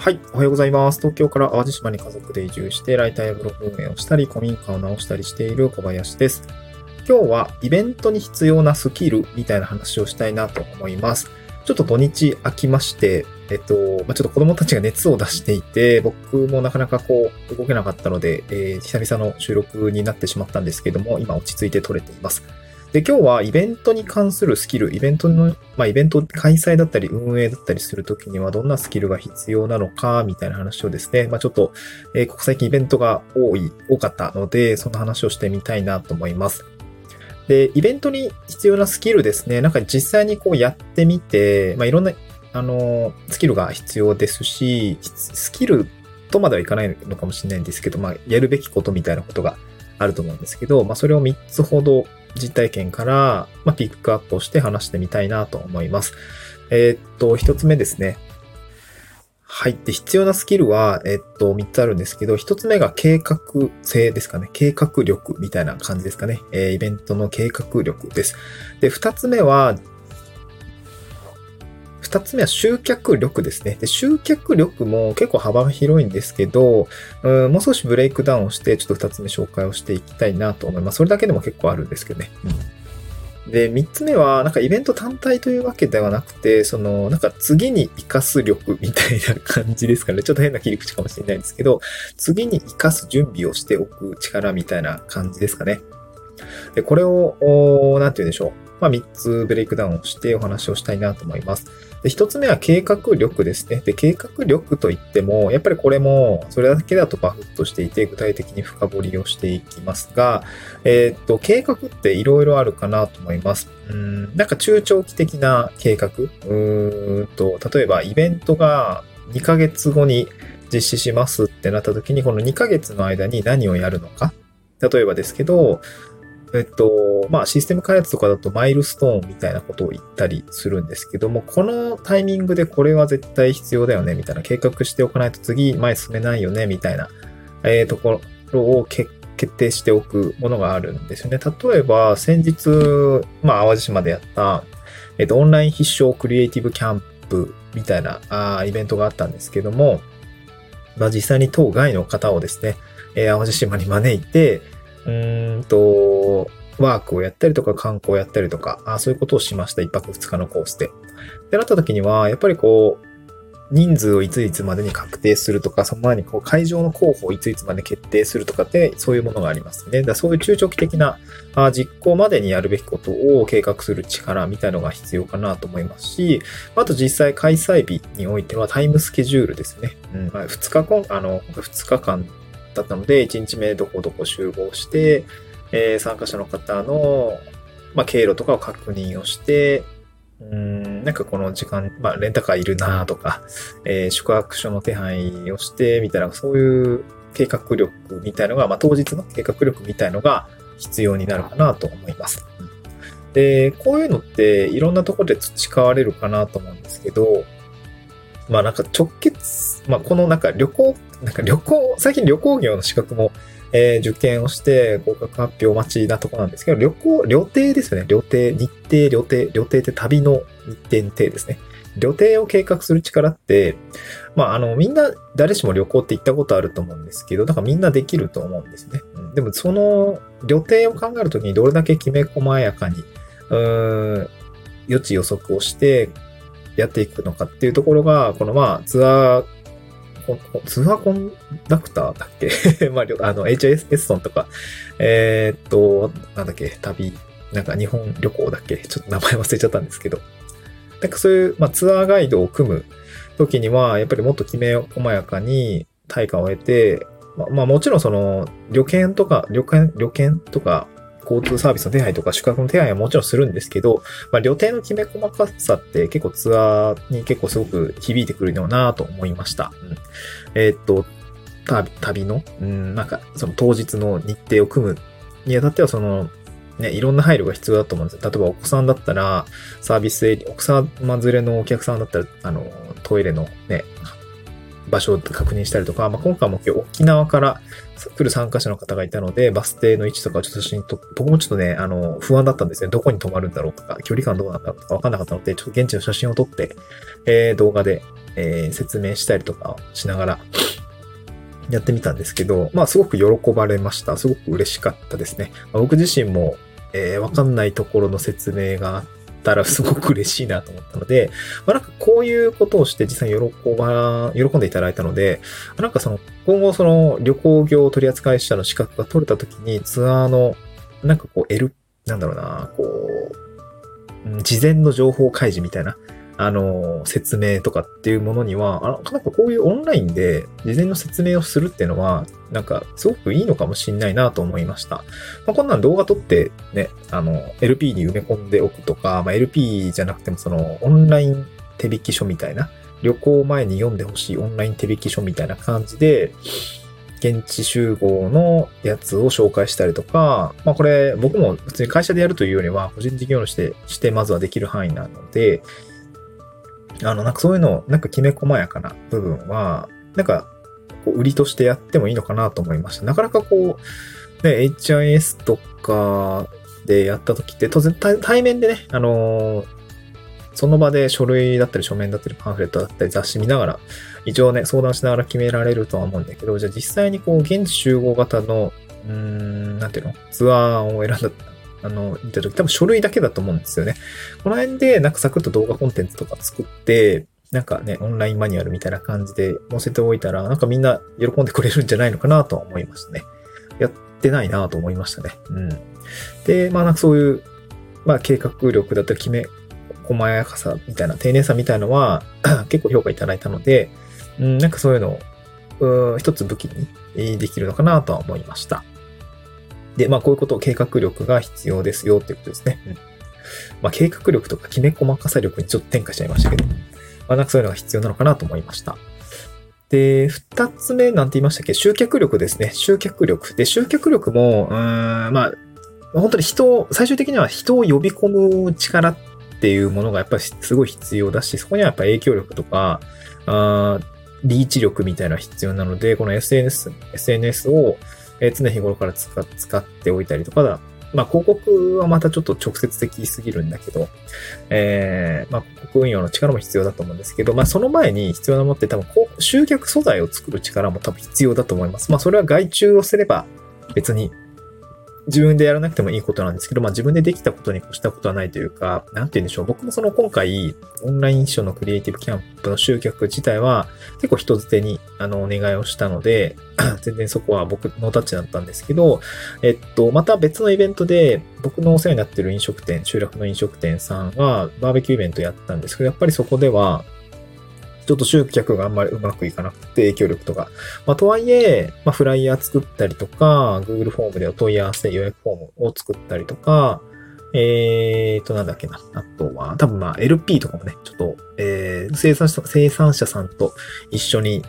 はい。おはようございます。東京から淡路島に家族で移住して、ライターやブログ運営をしたり、古民家を直したりしている小林です。今日はイベントに必要なスキルみたいな話をしたいなと思います。ちょっと土日空きまして、えっと、まあ、ちょっと子供たちが熱を出していて、僕もなかなかこう動けなかったので、えー久々の収録になってしまったんですけども、今落ち着いて撮れています。で、今日はイベントに関するスキル、イベントの、まあ、イベント開催だったり運営だったりするときにはどんなスキルが必要なのか、みたいな話をですね、まあ、ちょっと、えーここ最近イベントが多い、多かったので、その話をしてみたいなと思います。で、イベントに必要なスキルですね、なんか実際にこうやってみて、まあ、いろんな、あの、スキルが必要ですし、スキルとまではいかないのかもしれないんですけど、まあ、やるべきことみたいなことがあると思うんですけど、まあ、それを3つほど実体験から、まあ、ピックアップをして話してみたいなと思います。えーっと、一つ目ですね。はい。で、必要なスキルは、えっと、三つあるんですけど、一つ目が計画性ですかね。計画力みたいな感じですかね。えーイベントの計画力です。で、二つ目は、二つ目は集客力ですね。で、集客力も結構幅が広いんですけど、うんもう少しブレイクダウンをして、ちょっと二つ目紹介をしていきたいなと思います。それだけでも結構あるんですけどね。うんで、三つ目は、なんかイベント単体というわけではなくて、その、なんか次に活かす力みたいな感じですかね。ちょっと変な切り口かもしれないんですけど、次に活かす準備をしておく力みたいな感じですかね。で、これを、おーなんて言うんでしょう。まあ、3つブレイクダウンをしてお話をしたいなと思います。で、1つ目は計画力ですね。で、計画力といっても、やっぱりこれも、それだけだとバフッとしていて、具体的に深掘りをしていきますが、えーっと、計画っていろいろあるかなと思います。うん、なんか中長期的な計画。うんと、例えばイベントが2ヶ月後に実施しますってなった時に、この2ヶ月の間に何をやるのか。例えばですけど、えっと、まあ、システム開発とかだとマイルストーンみたいなことを言ったりするんですけども、このタイミングでこれは絶対必要だよね、みたいな計画しておかないと次前進めないよね、みたいな、えーところを決定しておくものがあるんですよね。例えば、先日、まあ、淡路島でやった、えっと、オンライン必勝クリエイティブキャンプみたいなあイベントがあったんですけども、まあ、実際に当該の方をですね、えー淡路島に招いて、うんと、ワークをやったりとか観光をやったりとか、あそういうことをしました。一泊二日のコースで。ってなった時には、やっぱりこう、人数をいついつまでに確定するとか、その前にこう会場の候補をいついつまで決定するとかって、そういうものがありますね。だそういう中長期的な実行までにやるべきことを計画する力みたいなのが必要かなと思いますし、あと実際開催日においてはタイムスケジュールですね。うん、2日間、あの、2日間だったので、1日目どこどこ集合して、えー参加者の方の、まあ、経路とかを確認をして、うん、なんかこの時間、まあ、レンタカーいるなとか、えー宿泊所の手配をして、みたいな、そういう計画力みたいのが、まあ、当日の計画力みたいのが必要になるかなと思います。で、こういうのっていろんなところで培われるかなと思うんですけど、まあなんか直結、まあこのなんか旅行、なんか旅行、最近旅行業の資格も、えー受験をして合格発表待ちなとこなんですけど、旅行、旅程ですよね。旅程、日程、旅程、旅程って旅の日程の程ですね。旅程を計画する力って、まああのみんな誰しも旅行って行ったことあると思うんですけど、だからみんなできると思うんですね。うんでもその旅程を考えるときにどれだけきめ細やかに、うーん、予知予測をしてやっていくのかっていうところが、このまあツアー、ツアーコンダクターだっけ？まあ、あの、HS エッソンとか、えーっと、なんだっけ、旅、なんか日本旅行だっけ？ちょっと名前忘れちゃったんですけど。なんかそういう、まあ、ツアーガイドを組む時には、やっぱりもっときめ細やかに対価を得て、まあ、まあもちろんその、旅券とか、旅券、旅券とか、交通サービスの手配とか宿泊の手配はもちろんするんですけど、まあ、旅程のきめ細かさって結構ツアーに結構すごく響いてくるよなと思いました。うん、えーっと、旅旅の、うん、なんかその当日の日程を組むにあたってはその、ね、いろんな配慮が必要だと思うんです。例えばお子さんだったら、サービスエリア、お子様連れのお客さんだったら、あの、トイレのね、場所を確認したりとか、まあ、今回も今日沖縄から来る参加者の方がいたので、バス停の位置とかちょっと写真と、僕もちょっとね、あの、不安だったんですね。どこに止まるんだろうとか、距離感どうなんだろうとか分かんなかったので、ちょっと現地の写真を撮って、えー動画でえー、説明したりとかしながらやってみたんですけど、まあすごく喜ばれました。すごく嬉しかったですね。まあ、僕自身も、えー、わかんないところの説明があってたらすごく嬉しいなと思ったので、まあなんかこういうことをして実際に喜ば、喜んでいただいたので、なんかその今後その旅行業取扱者の資格が取れた時にツアーのなんかこう L、なんだろうな、こう、事前の情報開示みたいな、あの、説明とかっていうものには、あなんかこういうオンラインで事前の説明をするっていうのは、なんかすごくいいのかもしんないなと思いました。まあ、こんなん動画撮ってね、あの、LP に埋め込んでおくとか、まあ、LP じゃなくてもそのオンライン手引き書みたいな、旅行前に読んでほしいオンライン手引き書みたいな感じで、現地集合のやつを紹介したりとか、まあこれ僕も普通に会社でやるというよりは個人事業主してしてまずはできる範囲なので、あの、なんかそういうの、なんかきめ細やかな部分は、なんか、売りとしてやってもいいのかなと思いました。なかなかこう、ね、HIS とかでやった時って、当然対面でね、あのー、その場で書類だったり書面だったりパンフレットだったり雑誌見ながら、一応ね、相談しながら決められるとは思うんだけど、じゃあ実際にこう、現地集合型の、うーん、なんていうの？ツアーを選んだあの、見たとき多分書類だけだと思うんですよね。この辺でなんかサクッと動画コンテンツとか作って、なんかね、オンラインマニュアルみたいな感じで載せておいたら、なんかみんな喜んでくれるんじゃないのかなとは思いましたね。やってないなと思いましたね。うん。で、まあなんかそういう、まあ計画力だったり決め、細やかさみたいな、丁寧さみたいのは 結構評価いただいたので、うん、なんかそういうのを、一つ武器にできるのかなとは思いました。で、まあこういうことを計画力が必要ですよっていうことですね。うん。まあ計画力とかきめ細かさ力にちょっと転化しちゃいましたけど、まあなんかそういうのが必要なのかなと思いました。で、二つ目なんて言いましたっけ？集客力ですね。集客力。で、集客力も、うん、まあ、本当に人を、最終的には人を呼び込む力っていうものがやっぱりすごい必要だし、そこにはやっぱ影響力とか、あリーチ力みたいな必要なので、この SNS、SNS をえ常日頃から使っておいたりとかだ。まあ、広告はまたちょっと直接的すぎるんだけど、えー、まあ、広告運用の力も必要だと思うんですけど、まあ、その前に必要なものって多分、集客素材を作る力も多分必要だと思います。まあ、それは外注をすれば別に自分でやらなくてもいいことなんですけど、まあ自分でできたことに越したことはないというか、なんて言うんでしょう。僕もその今回、オンライン書のクリエイティブキャンプの集客自体は結構人づてにあのお願いをしたので、全然そこは僕のタッチだったんですけど、えっと、また別のイベントで僕のお世話になってる飲食店、集落の飲食店さんがバーベキューイベントやったんですけど、やっぱりそこでは、ちょっと集客があんまりうまくいかなくて、影響力とか。まあ、とはいえ、まあ、フライヤー作ったりとか、Google フォームでお問い合わせ予約フォームを作ったりとか、えーと、なんだっけな。あとは、多分まあ LP とかもね、ちょっと、えー、生産者、生産者さんと一緒に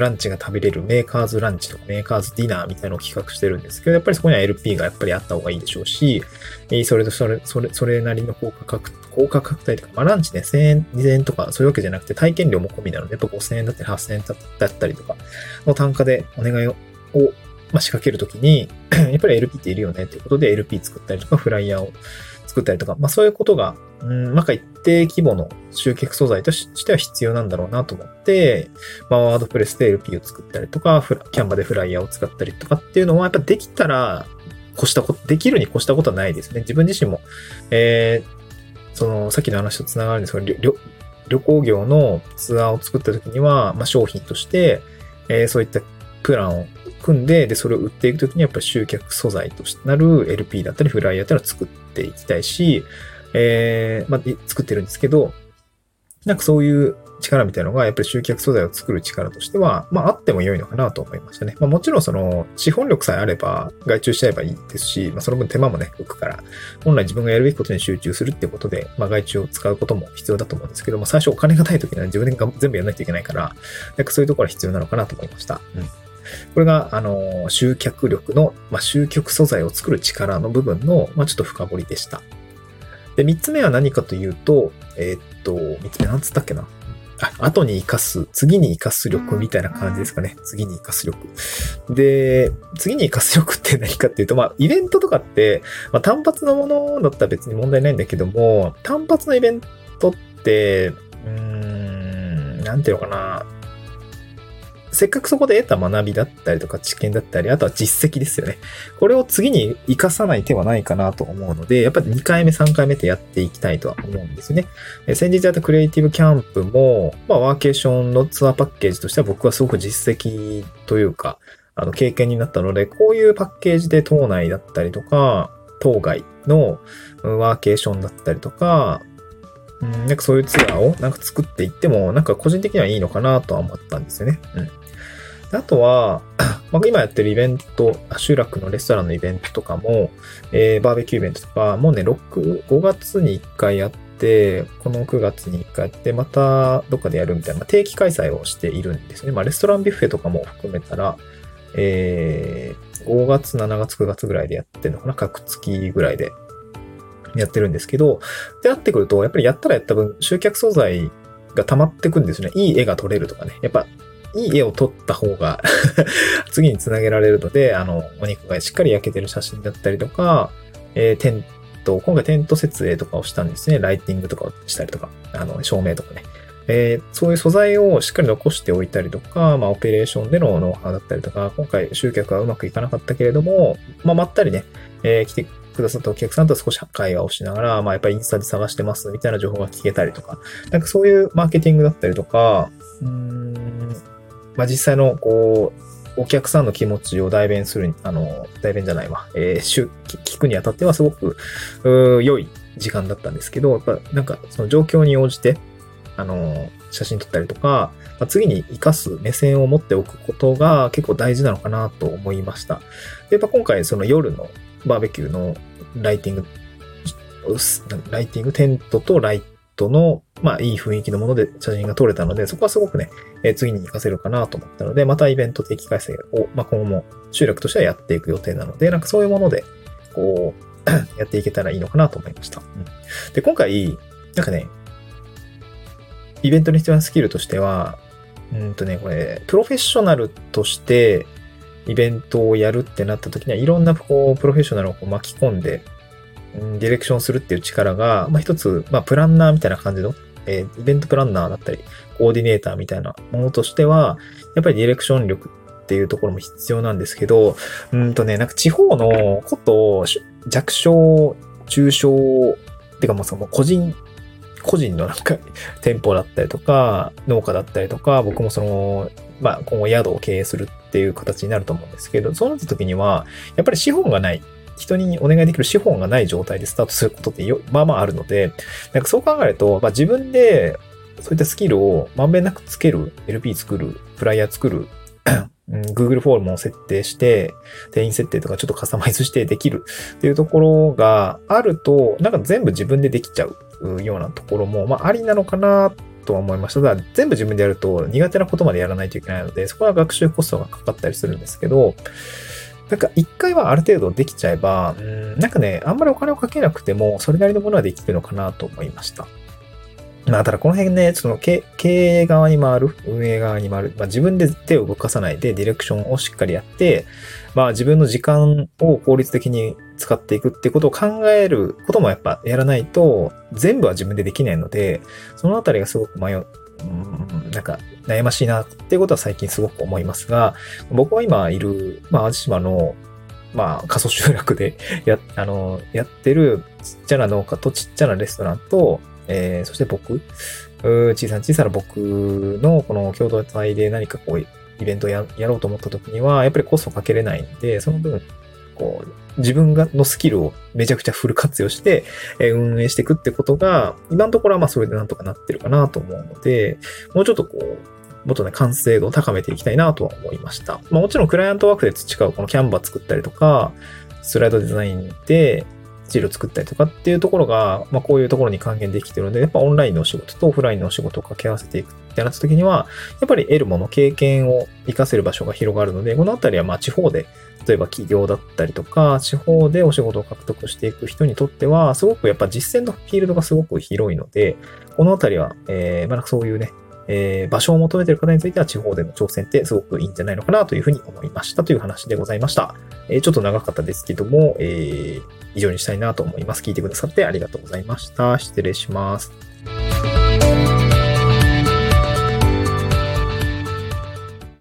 ランチが食べれるメーカーズランチとかメーカーズディナーみたいなのを企画してるんですけど、やっぱりそこには LP がやっぱりあった方がいいでしょうし、それとそれ、それ、それなりの効果確、効果拡大とか、まあランチね、1000円、2000円とかそういうわけじゃなくて体験料も込みなので、やっぱ5000円だったり8000円だったりとかの単価でお願いを、まあ、仕掛けるときに、やっぱり LP っているよねっていうことで LP 作ったりとか、フライヤーを作ったりとか、まあそういうことが、うん、なんか一定規模の集客素材としては必要なんだろうなと思って、まあワードプレスで LP を作ったりとか、キャンバでフライヤーを使ったりとかっていうのは、やっぱできたら、越したこと、できるに越したことはないですね。自分自身も、えー、その、さっきの話と繋がるんですけど、旅行業のツアーを作った時には、まあ商品として、えー、そういったプランを組んで、で、それを売っていくときにやっぱり集客素材としてなる LP だったりフライヤーっていうのを作ってていきたいし、えー、まあ、作ってるんですけど、なんかそういう力みたいなのが、やっぱり集客素材を作る力としては、まあ、あっても良いのかなと思いましたね。まあ、もちろんその、資本力さえあれば、外注しちゃえばいいですし、まあ、その分手間もね、浮くから、本来自分がやるべきことに集中するってことで、まあ、外注を使うことも必要だと思うんですけども、最初お金がない時には自分で全部やらないといけないから、なんかそういうところは必要なのかなと思いました。うん。これが、あの、集客力の、まあ、集客素材を作る力の部分の、まあ、ちょっと深掘りでした。で、三つ目は何かというと、えー、っと、三つ目なんつったっけな？あ、後に活かす、次に活かす力みたいな感じですかね。次に活かす力。で、次に活かす力って何かっていうと、まあ、イベントとかって、まあ、単発のものだったら別に問題ないんだけども、単発のイベントって、うーん、なんていうのかな、せっかくそこで得た学びだったりとか知見だったり、あとは実績ですよね。これを次に活かさない手はないかなと思うので、やっぱり2回目、3回目ってやっていきたいとは思うんですよね。先日やったクリエイティブキャンプも、まあワーケーションのツアーパッケージとしては僕はすごく実績というか、あの経験になったので、こういうパッケージで島内だったりとか、島外のワーケーションだったりとか、うん、なんかそういうツアーをなんか作っていっても、なんか個人的にはいいのかなとは思ったんですよね。うん。あとは、ま今やってるイベント、集落のレストランのイベントとかも、えー、バーベキューイベントとか、もうね、6、5月に1回やって、この9月に1回やって、またどっかでやるみたいな、定期開催をしているんですね。まあ、レストランビュッフェとかも含めたら、えー、5月、7月、9月ぐらいでやってるのかな各月ぐらいでやってるんですけど、で、なってくると、やっぱりやったらやった分、集客素材が溜まってくんですね。いい絵が撮れるとかね。やっぱ、いい絵を撮った方が 次につなげられるので、あの、お肉がしっかり焼けてる写真だったりとか、えー、テント、今回テント設営とかをしたんですね。ライティングとかをしたりとか、あの、照明とかね。えー、そういう素材をしっかり残しておいたりとか、まあ、オペレーションでのノウハウだったりとか、今回集客はうまくいかなかったけれども、まあ、まったりね、えー、来てくださったお客さんと少し会話をしながら、まあ、やっぱりインスタで探してますみたいな情報が聞けたりとか、なんかそういうマーケティングだったりとか、うーん、まあ、実際の、こう、お客さんの気持ちを代弁する、あの、代弁じゃないわ、えー、聞くにあたってはすごく、良い時間だったんですけど、やっぱなんかその状況に応じて、あの、写真撮ったりとか、まあ、次に活かす目線を持っておくことが結構大事なのかなと思いました。で、やっぱ今回その夜のバーベキューのライティング、ライティング、テントとライトの、まあいい雰囲気のもので写真が撮れたので、そこはすごくね、えー、次に活かせるかなと思ったので、またイベント定期開催を、まあ今後も集落としてはやっていく予定なので、なんかそういうもので、こう、やっていけたらいいのかなと思いました。うん、で、今回、なんかね、イベントに必要なスキルとしては、うんとね、これ、プロフェッショナルとしてイベントをやるってなった時には、いろんなこうプロフェッショナルをこう巻き込んで、ディレクションするっていう力が、まあ一つ、まあプランナーみたいな感じの、えー、イベントプランナーだったり、コーディネーターみたいなものとしては、やっぱりディレクション力っていうところも必要なんですけど、うんとね、なんか地方のこと、弱小、中小、てかもうその個人個人のなんか店舗だったりとか、農家だったりとか、僕もその、まあ今後宿を経営するっていう形になると思うんですけど、そうなった時には、やっぱり資本がない。人にお願いできる資本がない状態でスタートすることってよ、まあまああるので、なんかそう考えると、まあ自分でそういったスキルをまんべんなくつける、LP 作る、フライヤー作る、Google フォームを設定して、定員設定とかちょっとカスタマイズしてできるっていうところがあると、なんか全部自分でできちゃうようなところも、まあ、ありなのかなとは思いました。ただ、全部自分でやると苦手なことまでやらないといけないので、そこは学習コストがかかったりするんですけど、なんか一回はある程度できちゃえば、ん。なんかね、あんまりお金をかけなくても、それなりのものはできるのかなと思いました。まあ、ただこの辺ね、その経営側に回る、運営側に回る、まあ、自分で手を動かさないでディレクションをしっかりやって、まあ自分の時間を効率的に使っていくってことを考えることもやっぱやらないと、全部は自分でできないので、そのあたりがすごく迷う、うん、なんか悩ましいなっていうことは最近すごく思いますが、僕は今いる、まあ淡路島のまあ、過疎集落で や、あの、やってるちっちゃな農家とちっちゃなレストランと、えー、そして僕、小さな小さな僕のこの共同体で何かこう、イベントをやろうと思った時には、やっぱりコストかけれないんで、その分、こう、自分がのスキルをめちゃくちゃフル活用して、え運営していくってことが、今のところはまあそれでなんとかなってるかなと思うので、もうちょっとこう、もっとね、完成度を高めていきたいなとは思いました。まあもちろんクライアントワークで培うこのキャンバー作ったりとか、スライドデザインで、資料作ったりとかっていうところが、まあこういうところに還元できてるので、やっぱオンラインのお仕事とオフラインのお仕事を掛け合わせていくってなった時には、やっぱり得るもの、経験を活かせる場所が広がるので、このあたりはまあ地方で、例えば企業だったりとか、地方でお仕事を獲得していく人にとっては、すごくやっぱ実践のフィールドがすごく広いので、このあたりは、えー、まあそういうね、えー、場所を求めている方については地方での挑戦ってすごくいいんじゃないのかなというふうに思いましたという話でございました。えー、ちょっと長かったですけども、えー、以上にしたいなと思います。聞いてくださってありがとうございました。失礼します。